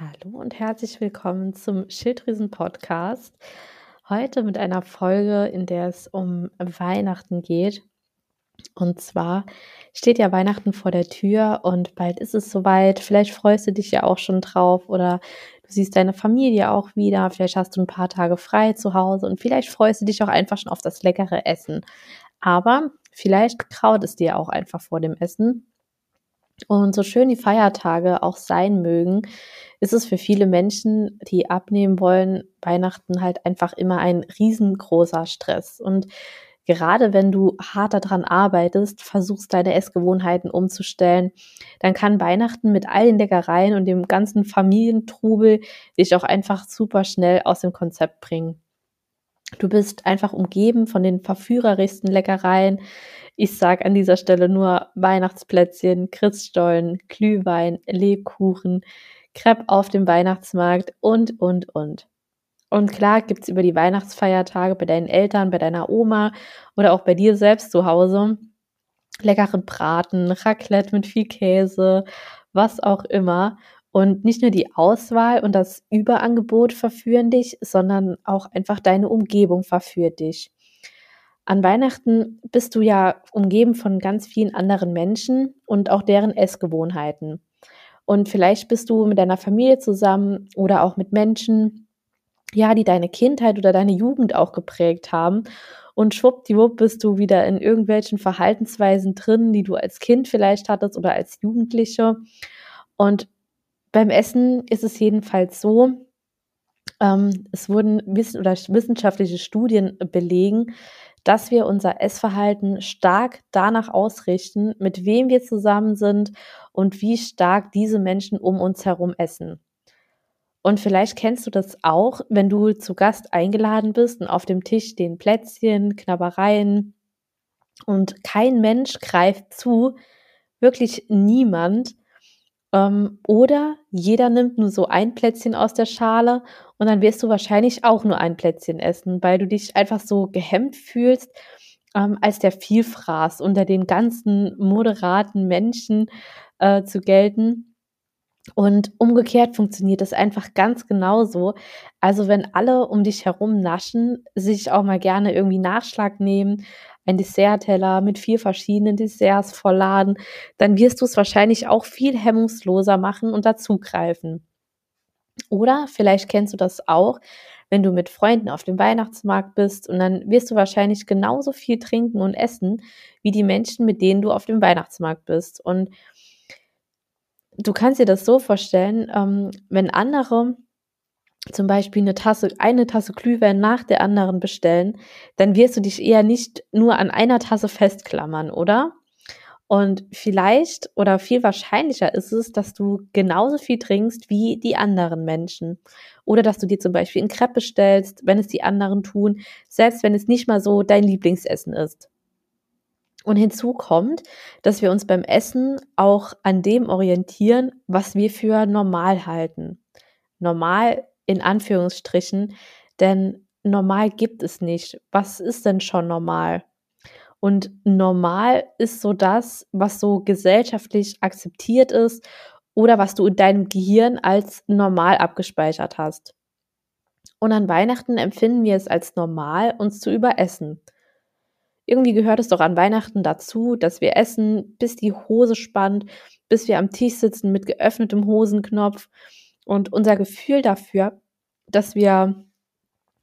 Hallo und herzlich willkommen zum Schilddrüsen-Podcast. Heute mit einer Folge, in der es um Weihnachten geht. Und zwar steht ja Weihnachten vor der Tür und bald ist es soweit. Vielleicht freust du dich ja auch schon drauf oder du siehst deine Familie auch wieder. Vielleicht hast du ein paar Tage frei zu Hause und vielleicht freust du dich auch einfach schon auf das leckere Essen. Aber vielleicht kraut es dir auch einfach vor dem Essen und so schön die Feiertage auch sein mögen, ist es für viele Menschen, die abnehmen wollen, Weihnachten halt einfach immer ein riesengroßer Stress. Und gerade wenn du hart daran arbeitest, versuchst deine Essgewohnheiten umzustellen, dann kann Weihnachten mit all den Leckereien und dem ganzen Familientrubel dich auch einfach super schnell aus dem Konzept bringen. Du bist einfach umgeben von den verführerischsten Leckereien. Ich sag an dieser Stelle nur Weihnachtsplätzchen, Christstollen, Glühwein, Lebkuchen, Crepe auf dem Weihnachtsmarkt und, und, und. Und klar gibt's über die Weihnachtsfeiertage bei deinen Eltern, bei deiner Oma oder auch bei dir selbst zu Hause leckeren Braten, Raclette mit viel Käse, was auch immer. Und nicht nur die Auswahl und das Überangebot verführen dich, sondern auch einfach deine Umgebung verführt dich. An Weihnachten bist du ja umgeben von ganz vielen anderen Menschen und auch deren Essgewohnheiten. Und vielleicht bist du mit deiner Familie zusammen oder auch mit Menschen, ja, die deine Kindheit oder deine Jugend auch geprägt haben. Und schwuppdiwupp bist du wieder in irgendwelchen Verhaltensweisen drin, die du als Kind vielleicht hattest oder als Jugendliche. Und beim Essen ist es jedenfalls so, ähm, es wurden wiss oder wissenschaftliche Studien belegen, dass wir unser Essverhalten stark danach ausrichten, mit wem wir zusammen sind und wie stark diese Menschen um uns herum essen. Und vielleicht kennst du das auch, wenn du zu Gast eingeladen bist und auf dem Tisch stehen Plätzchen, Knabbereien und kein Mensch greift zu, wirklich niemand. Ähm, oder jeder nimmt nur so ein Plätzchen aus der Schale und dann wirst du wahrscheinlich auch nur ein Plätzchen essen, weil du dich einfach so gehemmt fühlst, ähm, als der Vielfraß unter den ganzen moderaten Menschen äh, zu gelten. Und umgekehrt funktioniert es einfach ganz genauso. Also wenn alle um dich herum naschen, sich auch mal gerne irgendwie Nachschlag nehmen, ein Dessertteller mit vier verschiedenen Desserts vollladen, dann wirst du es wahrscheinlich auch viel hemmungsloser machen und dazugreifen. Oder vielleicht kennst du das auch, wenn du mit Freunden auf dem Weihnachtsmarkt bist und dann wirst du wahrscheinlich genauso viel trinken und essen wie die Menschen, mit denen du auf dem Weihnachtsmarkt bist. Und du kannst dir das so vorstellen, ähm, wenn andere zum Beispiel eine Tasse, eine Tasse Glühwein nach der anderen bestellen, dann wirst du dich eher nicht nur an einer Tasse festklammern, oder? Und vielleicht oder viel wahrscheinlicher ist es, dass du genauso viel trinkst wie die anderen Menschen. Oder dass du dir zum Beispiel ein Crepe bestellst, wenn es die anderen tun, selbst wenn es nicht mal so dein Lieblingsessen ist. Und hinzu kommt, dass wir uns beim Essen auch an dem orientieren, was wir für normal halten. Normal in Anführungsstrichen, denn normal gibt es nicht. Was ist denn schon normal? Und normal ist so das, was so gesellschaftlich akzeptiert ist oder was du in deinem Gehirn als normal abgespeichert hast. Und an Weihnachten empfinden wir es als normal, uns zu überessen. Irgendwie gehört es doch an Weihnachten dazu, dass wir essen, bis die Hose spannt, bis wir am Tisch sitzen mit geöffnetem Hosenknopf und unser Gefühl dafür, dass wir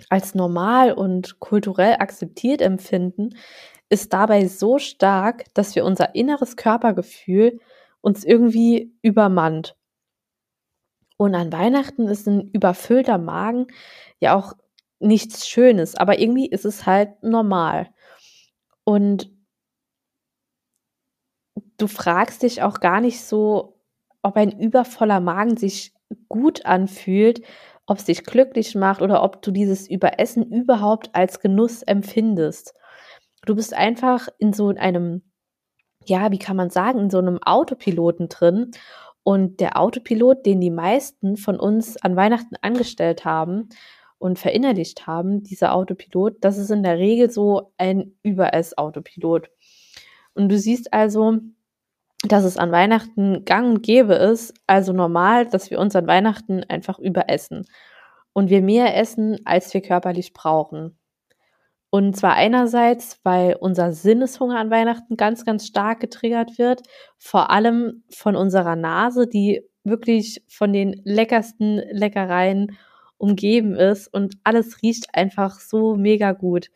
als normal und kulturell akzeptiert empfinden, ist dabei so stark, dass wir unser inneres Körpergefühl uns irgendwie übermannt. Und an Weihnachten ist ein überfüllter Magen ja auch nichts Schönes, aber irgendwie ist es halt normal. Und du fragst dich auch gar nicht so, ob ein übervoller Magen sich gut anfühlt, ob es dich glücklich macht oder ob du dieses Überessen überhaupt als Genuss empfindest. Du bist einfach in so einem, ja, wie kann man sagen, in so einem Autopiloten drin. Und der Autopilot, den die meisten von uns an Weihnachten angestellt haben und verinnerlicht haben, dieser Autopilot, das ist in der Regel so ein Überess-Autopilot. Und du siehst also, dass es an Weihnachten gang und gäbe ist, also normal, dass wir uns an Weihnachten einfach überessen und wir mehr essen, als wir körperlich brauchen. Und zwar einerseits, weil unser Sinneshunger an Weihnachten ganz, ganz stark getriggert wird, vor allem von unserer Nase, die wirklich von den leckersten Leckereien umgeben ist und alles riecht einfach so mega gut.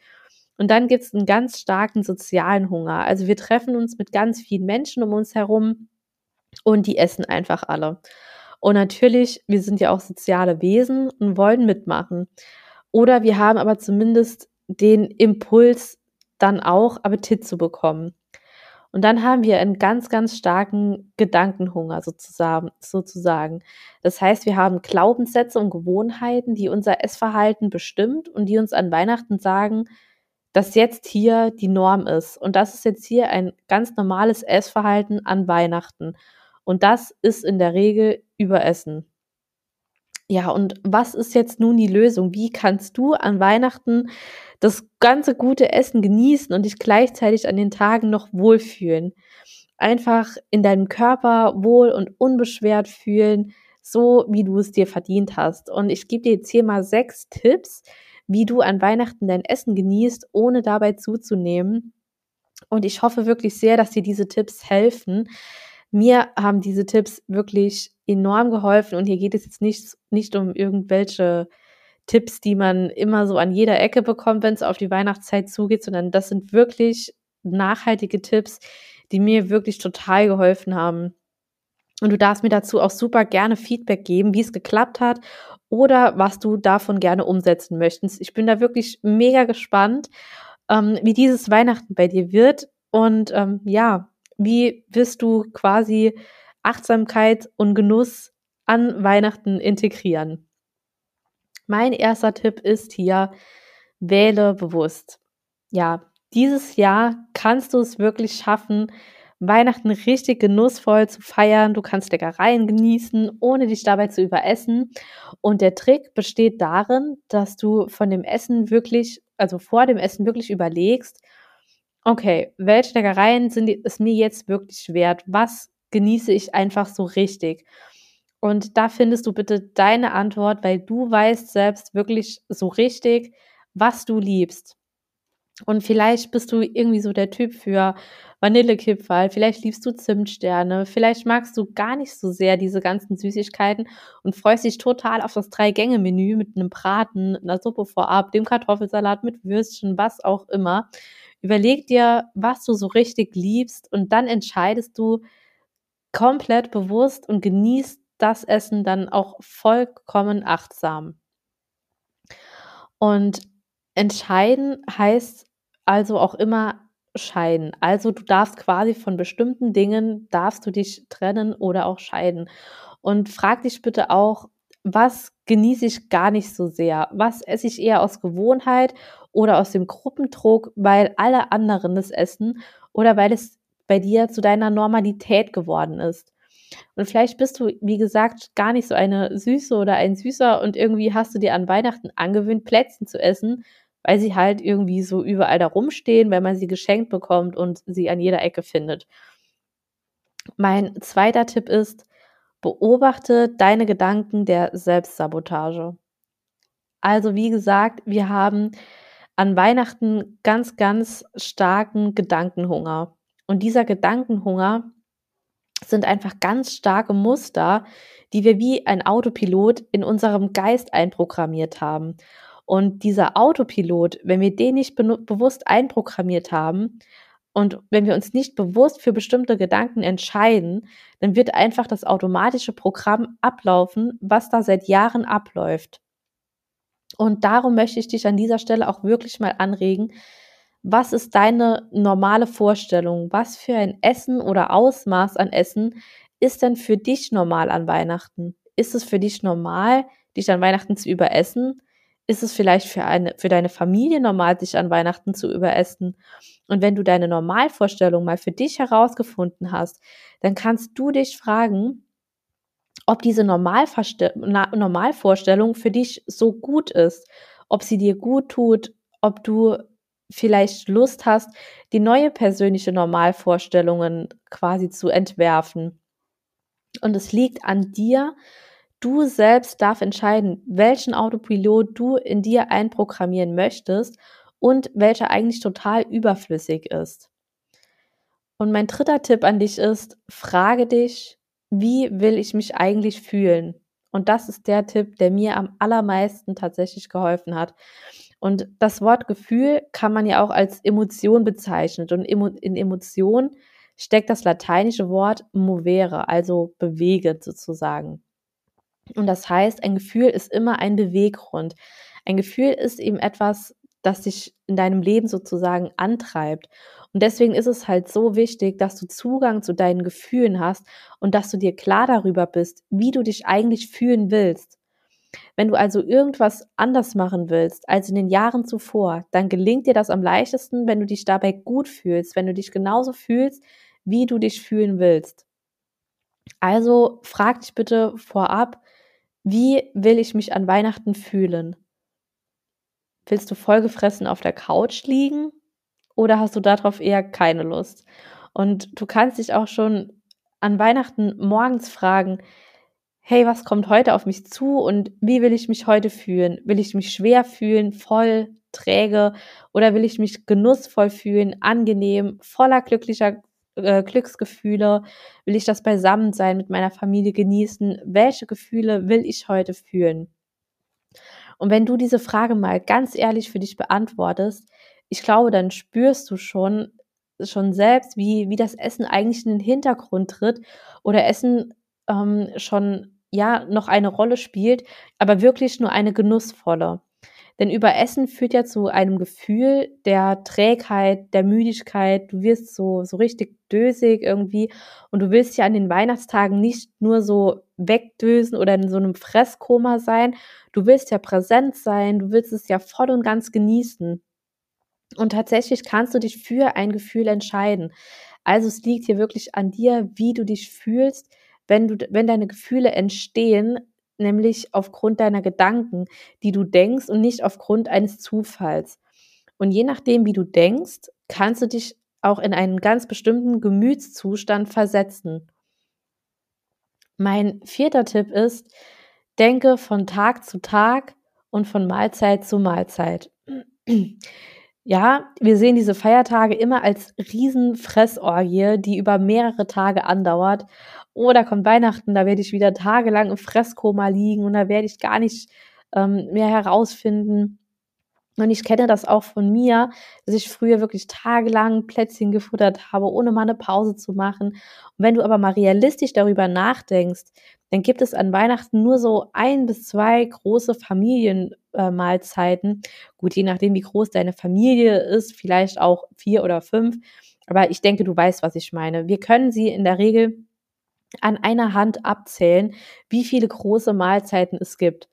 Und dann gibt es einen ganz starken sozialen Hunger. Also wir treffen uns mit ganz vielen Menschen um uns herum und die essen einfach alle. Und natürlich, wir sind ja auch soziale Wesen und wollen mitmachen. Oder wir haben aber zumindest den Impuls, dann auch Appetit zu bekommen. Und dann haben wir einen ganz, ganz starken Gedankenhunger sozusagen. Das heißt, wir haben Glaubenssätze und Gewohnheiten, die unser Essverhalten bestimmt und die uns an Weihnachten sagen, dass jetzt hier die Norm ist. Und das ist jetzt hier ein ganz normales Essverhalten an Weihnachten. Und das ist in der Regel Überessen. Ja, und was ist jetzt nun die Lösung? Wie kannst du an Weihnachten das ganze gute Essen genießen und dich gleichzeitig an den Tagen noch wohlfühlen? Einfach in deinem Körper wohl und unbeschwert fühlen, so wie du es dir verdient hast. Und ich gebe dir jetzt hier mal sechs Tipps, wie du an Weihnachten dein Essen genießt, ohne dabei zuzunehmen. Und ich hoffe wirklich sehr, dass dir diese Tipps helfen. Mir haben diese Tipps wirklich enorm geholfen und hier geht es jetzt nicht, nicht um irgendwelche Tipps, die man immer so an jeder Ecke bekommt, wenn es auf die Weihnachtszeit zugeht, sondern das sind wirklich nachhaltige Tipps, die mir wirklich total geholfen haben. Und du darfst mir dazu auch super gerne Feedback geben, wie es geklappt hat oder was du davon gerne umsetzen möchtest. Ich bin da wirklich mega gespannt, ähm, wie dieses Weihnachten bei dir wird. Und ähm, ja, wie wirst du quasi Achtsamkeit und Genuss an Weihnachten integrieren? Mein erster Tipp ist hier, wähle bewusst. Ja, dieses Jahr kannst du es wirklich schaffen, Weihnachten richtig genussvoll zu feiern. Du kannst Leckereien genießen, ohne dich dabei zu überessen. Und der Trick besteht darin, dass du von dem Essen wirklich, also vor dem Essen wirklich überlegst, okay, welche Leckereien sind es mir jetzt wirklich wert? Was genieße ich einfach so richtig? Und da findest du bitte deine Antwort, weil du weißt selbst wirklich so richtig, was du liebst. Und vielleicht bist du irgendwie so der Typ für Vanillekipferl, vielleicht liebst du Zimtsterne, vielleicht magst du gar nicht so sehr diese ganzen Süßigkeiten und freust dich total auf das Drei-Gänge-Menü mit einem Braten, einer Suppe vorab, dem Kartoffelsalat mit Würstchen, was auch immer. Überleg dir, was du so richtig liebst und dann entscheidest du komplett bewusst und genießt das Essen dann auch vollkommen achtsam. Und entscheiden heißt also auch immer scheiden. Also du darfst quasi von bestimmten Dingen, darfst du dich trennen oder auch scheiden. Und frag dich bitte auch, was genieße ich gar nicht so sehr? Was esse ich eher aus Gewohnheit oder aus dem Gruppendruck, weil alle anderen es essen oder weil es bei dir zu deiner Normalität geworden ist? Und vielleicht bist du, wie gesagt, gar nicht so eine Süße oder ein Süßer und irgendwie hast du dir an Weihnachten angewöhnt, Plätzchen zu essen, weil sie halt irgendwie so überall da rumstehen, wenn man sie geschenkt bekommt und sie an jeder Ecke findet. Mein zweiter Tipp ist, beobachte deine Gedanken der Selbstsabotage. Also wie gesagt, wir haben an Weihnachten ganz, ganz starken Gedankenhunger. Und dieser Gedankenhunger sind einfach ganz starke Muster, die wir wie ein Autopilot in unserem Geist einprogrammiert haben. Und dieser Autopilot, wenn wir den nicht be bewusst einprogrammiert haben und wenn wir uns nicht bewusst für bestimmte Gedanken entscheiden, dann wird einfach das automatische Programm ablaufen, was da seit Jahren abläuft. Und darum möchte ich dich an dieser Stelle auch wirklich mal anregen, was ist deine normale Vorstellung? Was für ein Essen oder Ausmaß an Essen ist denn für dich normal an Weihnachten? Ist es für dich normal, dich an Weihnachten zu überessen? Ist es vielleicht für, eine, für deine Familie normal, sich an Weihnachten zu überessen. Und wenn du deine Normalvorstellung mal für dich herausgefunden hast, dann kannst du dich fragen, ob diese Normalvorstellung für dich so gut ist, ob sie dir gut tut, ob du vielleicht Lust hast, die neue persönliche Normalvorstellungen quasi zu entwerfen. Und es liegt an dir, du selbst darf entscheiden, welchen Autopilot du in dir einprogrammieren möchtest und welcher eigentlich total überflüssig ist. Und mein dritter Tipp an dich ist, frage dich, wie will ich mich eigentlich fühlen? Und das ist der Tipp, der mir am allermeisten tatsächlich geholfen hat. Und das Wort Gefühl kann man ja auch als Emotion bezeichnen. Und in Emotion steckt das lateinische Wort movere, also bewegend sozusagen. Und das heißt, ein Gefühl ist immer ein Beweggrund. Ein Gefühl ist eben etwas, das dich in deinem Leben sozusagen antreibt. Und deswegen ist es halt so wichtig, dass du Zugang zu deinen Gefühlen hast und dass du dir klar darüber bist, wie du dich eigentlich fühlen willst. Wenn du also irgendwas anders machen willst als in den Jahren zuvor, dann gelingt dir das am leichtesten, wenn du dich dabei gut fühlst, wenn du dich genauso fühlst, wie du dich fühlen willst. Also frag dich bitte vorab, wie will ich mich an Weihnachten fühlen? Willst du vollgefressen auf der Couch liegen oder hast du darauf eher keine Lust? Und du kannst dich auch schon an Weihnachten morgens fragen, hey, was kommt heute auf mich zu und wie will ich mich heute fühlen? Will ich mich schwer fühlen, voll, träge oder will ich mich genussvoll fühlen, angenehm, voller glücklicher äh, Glücksgefühle? Will ich das Beisammensein mit meiner Familie genießen? Welche Gefühle will ich heute fühlen? Und wenn du diese Frage mal ganz ehrlich für dich beantwortest, ich glaube, dann spürst du schon, schon selbst, wie, wie das Essen eigentlich in den Hintergrund tritt oder Essen ähm, schon ja noch eine Rolle spielt, aber wirklich nur eine genussvolle. Denn Überessen führt ja zu einem Gefühl der Trägheit, der Müdigkeit. Du wirst so, so richtig dösig irgendwie. Und du willst ja an den Weihnachtstagen nicht nur so wegdösen oder in so einem Fresskoma sein. Du willst ja präsent sein. Du willst es ja voll und ganz genießen. Und tatsächlich kannst du dich für ein Gefühl entscheiden. Also es liegt hier wirklich an dir, wie du dich fühlst, wenn du, wenn deine Gefühle entstehen, nämlich aufgrund deiner Gedanken, die du denkst und nicht aufgrund eines Zufalls. Und je nachdem, wie du denkst, kannst du dich auch in einen ganz bestimmten Gemütszustand versetzen. Mein vierter Tipp ist, denke von Tag zu Tag und von Mahlzeit zu Mahlzeit. Ja, wir sehen diese Feiertage immer als Riesenfressorgie, die über mehrere Tage andauert. Oh, da kommt Weihnachten, da werde ich wieder tagelang im Fresskoma liegen und da werde ich gar nicht ähm, mehr herausfinden. Und ich kenne das auch von mir, dass ich früher wirklich tagelang Plätzchen gefuttert habe, ohne mal eine Pause zu machen. Und wenn du aber mal realistisch darüber nachdenkst, dann gibt es an Weihnachten nur so ein bis zwei große Familienmahlzeiten. Äh, Gut, je nachdem, wie groß deine Familie ist, vielleicht auch vier oder fünf. Aber ich denke, du weißt, was ich meine. Wir können sie in der Regel an einer Hand abzählen, wie viele große Mahlzeiten es gibt.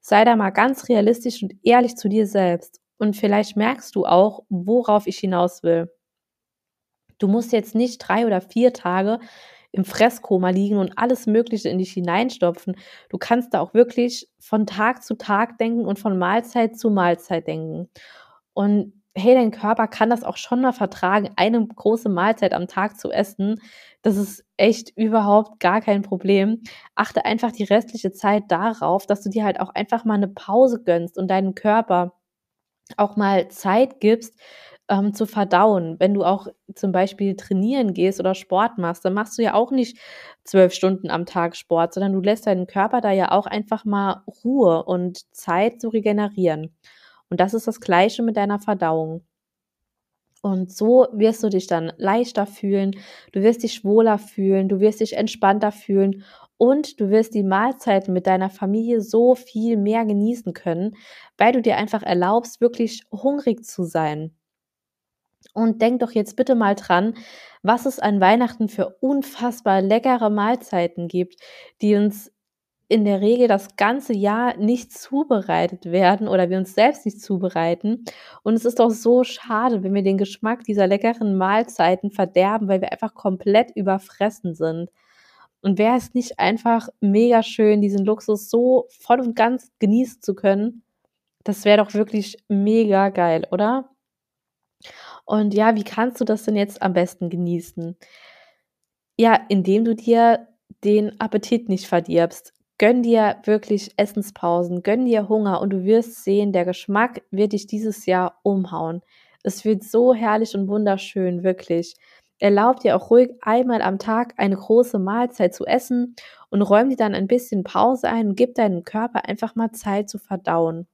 Sei da mal ganz realistisch und ehrlich zu dir selbst. Und vielleicht merkst du auch, worauf ich hinaus will. Du musst jetzt nicht drei oder vier Tage im Fresskoma liegen und alles Mögliche in dich hineinstopfen. Du kannst da auch wirklich von Tag zu Tag denken und von Mahlzeit zu Mahlzeit denken. Und hey, dein Körper kann das auch schon mal vertragen, eine große Mahlzeit am Tag zu essen. Das ist echt überhaupt gar kein Problem. Achte einfach die restliche Zeit darauf, dass du dir halt auch einfach mal eine Pause gönnst und deinen Körper auch mal Zeit gibst, ähm, zu verdauen. Wenn du auch zum Beispiel trainieren gehst oder Sport machst, dann machst du ja auch nicht zwölf Stunden am Tag Sport, sondern du lässt deinen Körper da ja auch einfach mal Ruhe und Zeit zu regenerieren. Und das ist das Gleiche mit deiner Verdauung. Und so wirst du dich dann leichter fühlen, du wirst dich wohler fühlen, du wirst dich entspannter fühlen und du wirst die Mahlzeiten mit deiner Familie so viel mehr genießen können, weil du dir einfach erlaubst, wirklich hungrig zu sein. Und denk doch jetzt bitte mal dran, was es an Weihnachten für unfassbar leckere Mahlzeiten gibt, die uns in der Regel das ganze Jahr nicht zubereitet werden oder wir uns selbst nicht zubereiten. Und es ist doch so schade, wenn wir den Geschmack dieser leckeren Mahlzeiten verderben, weil wir einfach komplett überfressen sind. Und wäre es nicht einfach mega schön, diesen Luxus so voll und ganz genießen zu können? Das wäre doch wirklich mega geil, oder? Und ja, wie kannst du das denn jetzt am besten genießen? Ja, indem du dir den Appetit nicht verdirbst. Gönn dir wirklich Essenspausen, gönn dir Hunger und du wirst sehen, der Geschmack wird dich dieses Jahr umhauen. Es wird so herrlich und wunderschön, wirklich. Erlaub dir auch ruhig einmal am Tag eine große Mahlzeit zu essen und räum dir dann ein bisschen Pause ein und gib deinem Körper einfach mal Zeit zu verdauen.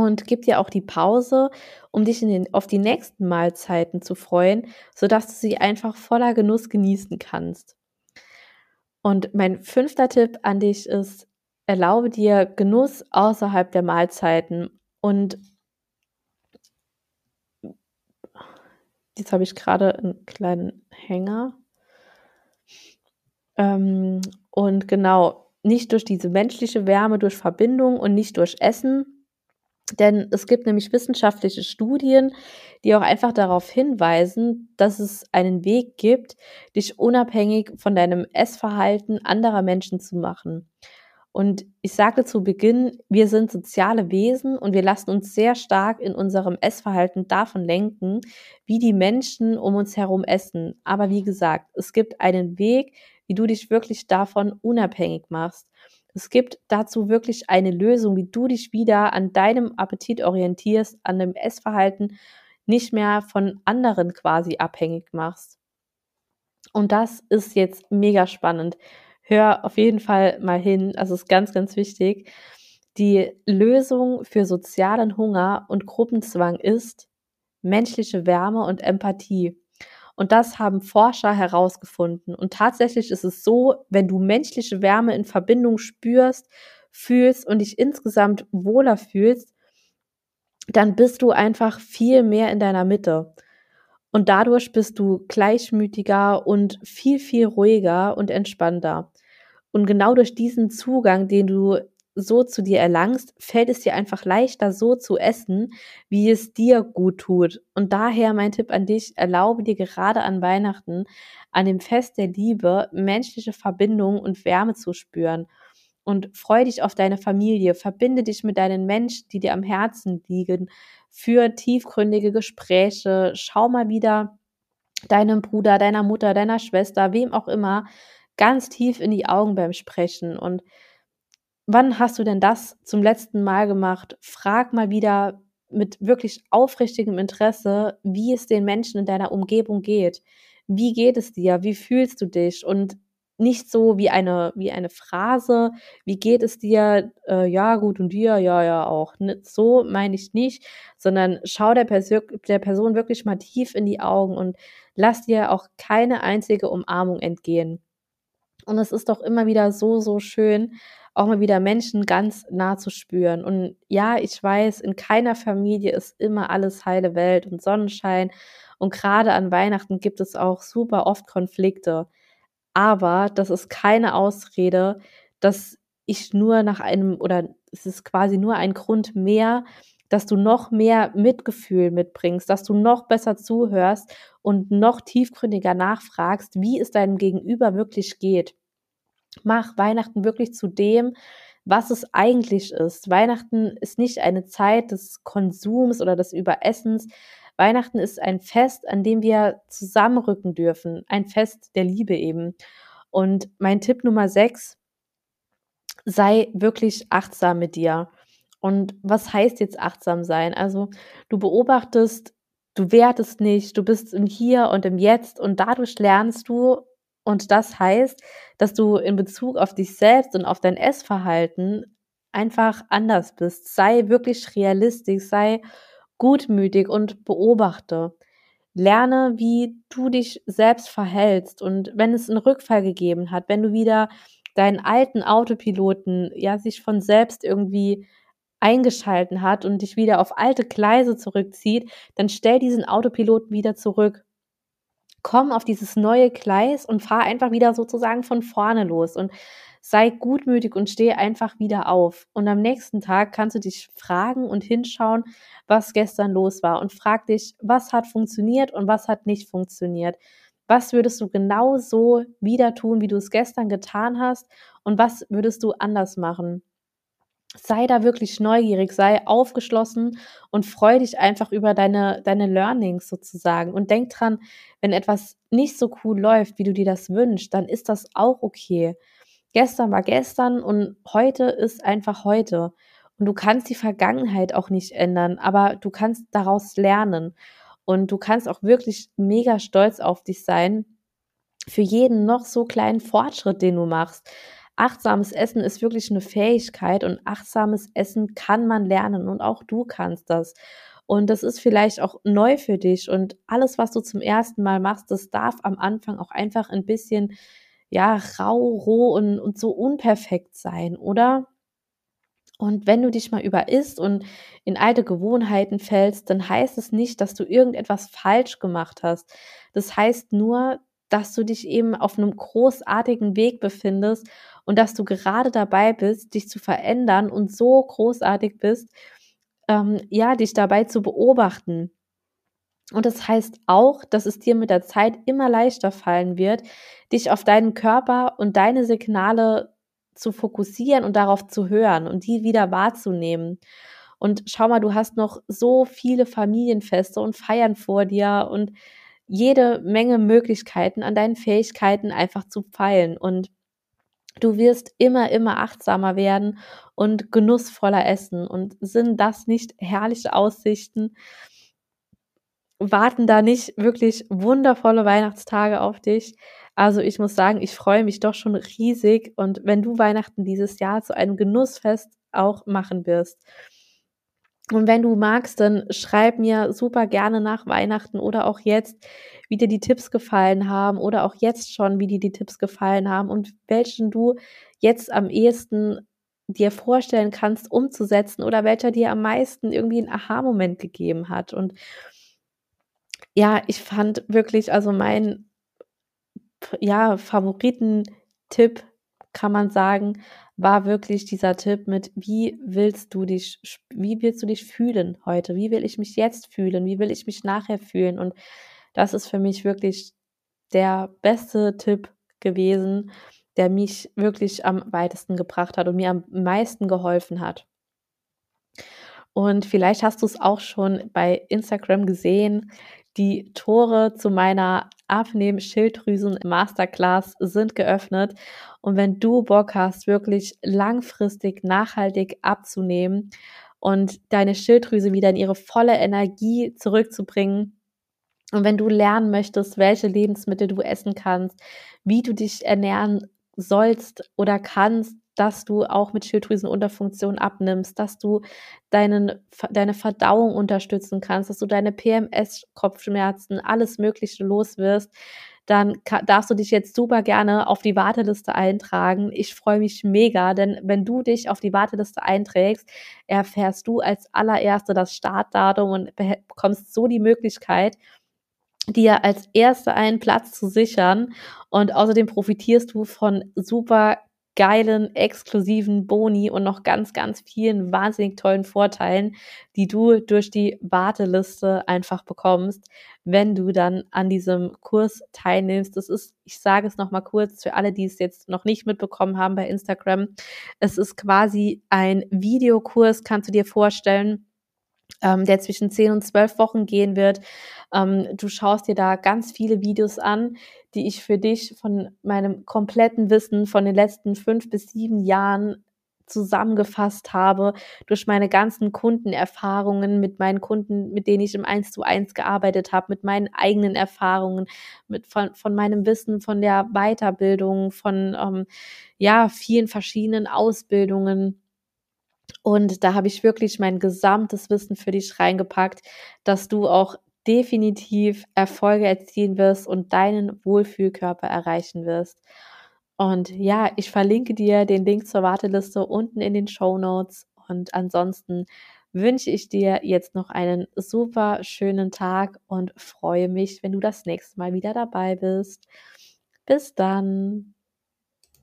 Und gib dir auch die Pause, um dich den, auf die nächsten Mahlzeiten zu freuen, sodass du sie einfach voller Genuss genießen kannst. Und mein fünfter Tipp an dich ist, erlaube dir Genuss außerhalb der Mahlzeiten und Jetzt habe ich gerade einen kleinen Hänger. Ähm, und genau, nicht durch diese menschliche Wärme, durch Verbindung und nicht durch Essen. Denn es gibt nämlich wissenschaftliche Studien, die auch einfach darauf hinweisen, dass es einen Weg gibt, dich unabhängig von deinem Essverhalten anderer Menschen zu machen. Und ich sagte zu Beginn, wir sind soziale Wesen und wir lassen uns sehr stark in unserem Essverhalten davon lenken, wie die Menschen um uns herum essen. Aber wie gesagt, es gibt einen Weg, wie du dich wirklich davon unabhängig machst. Es gibt dazu wirklich eine Lösung, wie du dich wieder an deinem Appetit orientierst, an dem Essverhalten nicht mehr von anderen quasi abhängig machst. Und das ist jetzt mega spannend hör auf jeden Fall mal hin. Also ist ganz, ganz wichtig. Die Lösung für sozialen Hunger und Gruppenzwang ist menschliche Wärme und Empathie. Und das haben Forscher herausgefunden. Und tatsächlich ist es so, wenn du menschliche Wärme in Verbindung spürst, fühlst und dich insgesamt wohler fühlst, dann bist du einfach viel mehr in deiner Mitte. Und dadurch bist du gleichmütiger und viel, viel ruhiger und entspannter. Und genau durch diesen Zugang, den du so zu dir erlangst, fällt es dir einfach leichter, so zu essen, wie es dir gut tut. Und daher mein Tipp an dich, erlaube dir gerade an Weihnachten, an dem Fest der Liebe, menschliche Verbindung und Wärme zu spüren. Und freu dich auf deine Familie, verbinde dich mit deinen Menschen, die dir am Herzen liegen, für tiefgründige Gespräche, schau mal wieder deinem Bruder, deiner Mutter, deiner Schwester, wem auch immer, ganz tief in die Augen beim Sprechen. Und wann hast du denn das zum letzten Mal gemacht? Frag mal wieder mit wirklich aufrichtigem Interesse, wie es den Menschen in deiner Umgebung geht. Wie geht es dir? Wie fühlst du dich? Und nicht so wie eine, wie eine Phrase, wie geht es dir? Äh, ja, gut und dir, ja, ja, auch. So meine ich nicht, sondern schau der, Persön der Person wirklich mal tief in die Augen und lass dir auch keine einzige Umarmung entgehen. Und es ist doch immer wieder so, so schön, auch mal wieder Menschen ganz nah zu spüren. Und ja, ich weiß, in keiner Familie ist immer alles heile Welt und Sonnenschein. Und gerade an Weihnachten gibt es auch super oft Konflikte. Aber das ist keine Ausrede, dass ich nur nach einem, oder es ist quasi nur ein Grund mehr, dass du noch mehr Mitgefühl mitbringst, dass du noch besser zuhörst und noch tiefgründiger nachfragst, wie es deinem Gegenüber wirklich geht. Mach Weihnachten wirklich zu dem, was es eigentlich ist. Weihnachten ist nicht eine Zeit des Konsums oder des Überessens. Weihnachten ist ein Fest, an dem wir zusammenrücken dürfen. Ein Fest der Liebe eben. Und mein Tipp Nummer sechs, sei wirklich achtsam mit dir. Und was heißt jetzt achtsam sein? Also du beobachtest, du wertest nicht, du bist im Hier und im Jetzt und dadurch lernst du, und das heißt, dass du in Bezug auf dich selbst und auf dein Essverhalten einfach anders bist. Sei wirklich realistisch, sei gutmütig und beobachte. Lerne, wie du dich selbst verhältst und wenn es einen Rückfall gegeben hat, wenn du wieder deinen alten Autopiloten ja sich von selbst irgendwie eingeschalten hat und dich wieder auf alte Gleise zurückzieht, dann stell diesen Autopiloten wieder zurück. Komm auf dieses neue Gleis und fahr einfach wieder sozusagen von vorne los und sei gutmütig und steh einfach wieder auf. Und am nächsten Tag kannst du dich fragen und hinschauen, was gestern los war und frag dich, was hat funktioniert und was hat nicht funktioniert. Was würdest du genau so wieder tun, wie du es gestern getan hast und was würdest du anders machen? Sei da wirklich neugierig, sei aufgeschlossen und freu dich einfach über deine, deine Learnings sozusagen. Und denk dran, wenn etwas nicht so cool läuft, wie du dir das wünschst, dann ist das auch okay. Gestern war gestern und heute ist einfach heute. Und du kannst die Vergangenheit auch nicht ändern, aber du kannst daraus lernen. Und du kannst auch wirklich mega stolz auf dich sein für jeden noch so kleinen Fortschritt, den du machst achtsames Essen ist wirklich eine Fähigkeit und achtsames Essen kann man lernen und auch du kannst das. Und das ist vielleicht auch neu für dich und alles, was du zum ersten Mal machst, das darf am Anfang auch einfach ein bisschen, ja, rau, roh und, und so unperfekt sein, oder? Und wenn du dich mal über isst und in alte Gewohnheiten fällst, dann heißt es nicht, dass du irgendetwas falsch gemacht hast. Das heißt nur, dass du dich eben auf einem großartigen Weg befindest und dass du gerade dabei bist, dich zu verändern und so großartig bist, ähm, ja, dich dabei zu beobachten. Und das heißt auch, dass es dir mit der Zeit immer leichter fallen wird, dich auf deinen Körper und deine Signale zu fokussieren und darauf zu hören und die wieder wahrzunehmen. Und schau mal, du hast noch so viele Familienfeste und Feiern vor dir und jede Menge Möglichkeiten, an deinen Fähigkeiten einfach zu feilen. Und du wirst immer, immer achtsamer werden und genussvoller essen. Und sind das nicht herrliche Aussichten? Warten da nicht wirklich wundervolle Weihnachtstage auf dich? Also ich muss sagen, ich freue mich doch schon riesig. Und wenn du Weihnachten dieses Jahr zu einem Genussfest auch machen wirst. Und wenn du magst, dann schreib mir super gerne nach Weihnachten oder auch jetzt, wie dir die Tipps gefallen haben oder auch jetzt schon, wie dir die Tipps gefallen haben und welchen du jetzt am ehesten dir vorstellen kannst, umzusetzen oder welcher dir am meisten irgendwie einen Aha-Moment gegeben hat. Und ja, ich fand wirklich, also mein ja, Favoritentipp kann man sagen, war wirklich dieser Tipp mit, wie willst du dich, wie willst du dich fühlen heute? Wie will ich mich jetzt fühlen? Wie will ich mich nachher fühlen? Und das ist für mich wirklich der beste Tipp gewesen, der mich wirklich am weitesten gebracht hat und mir am meisten geholfen hat. Und vielleicht hast du es auch schon bei Instagram gesehen. Die Tore zu meiner Abnehmen-Schilddrüsen-Masterclass sind geöffnet. Und wenn du Bock hast, wirklich langfristig nachhaltig abzunehmen und deine Schilddrüse wieder in ihre volle Energie zurückzubringen, und wenn du lernen möchtest, welche Lebensmittel du essen kannst, wie du dich ernähren sollst oder kannst, dass du auch mit Schilddrüsenunterfunktion abnimmst, dass du deinen, deine Verdauung unterstützen kannst, dass du deine PMS-Kopfschmerzen, alles Mögliche loswirst, dann darfst du dich jetzt super gerne auf die Warteliste eintragen. Ich freue mich mega, denn wenn du dich auf die Warteliste einträgst, erfährst du als allererste das Startdatum und bekommst so die Möglichkeit, dir als erste einen Platz zu sichern. Und außerdem profitierst du von super geilen, exklusiven Boni und noch ganz, ganz vielen wahnsinnig tollen Vorteilen, die du durch die Warteliste einfach bekommst, wenn du dann an diesem Kurs teilnimmst. Das ist, ich sage es nochmal kurz für alle, die es jetzt noch nicht mitbekommen haben bei Instagram. Es ist quasi ein Videokurs, kannst du dir vorstellen, ähm, der zwischen 10 und 12 Wochen gehen wird. Ähm, du schaust dir da ganz viele Videos an, die ich für dich von meinem kompletten Wissen von den letzten fünf bis sieben Jahren zusammengefasst habe durch meine ganzen Kundenerfahrungen mit meinen Kunden, mit denen ich im Eins zu eins gearbeitet habe, mit meinen eigenen Erfahrungen, mit von, von meinem Wissen, von der Weiterbildung, von ähm, ja vielen verschiedenen Ausbildungen und da habe ich wirklich mein gesamtes Wissen für dich reingepackt, dass du auch definitiv Erfolge erzielen wirst und deinen Wohlfühlkörper erreichen wirst. Und ja, ich verlinke dir den Link zur Warteliste unten in den Show Notes. Und ansonsten wünsche ich dir jetzt noch einen super schönen Tag und freue mich, wenn du das nächste Mal wieder dabei bist. Bis dann.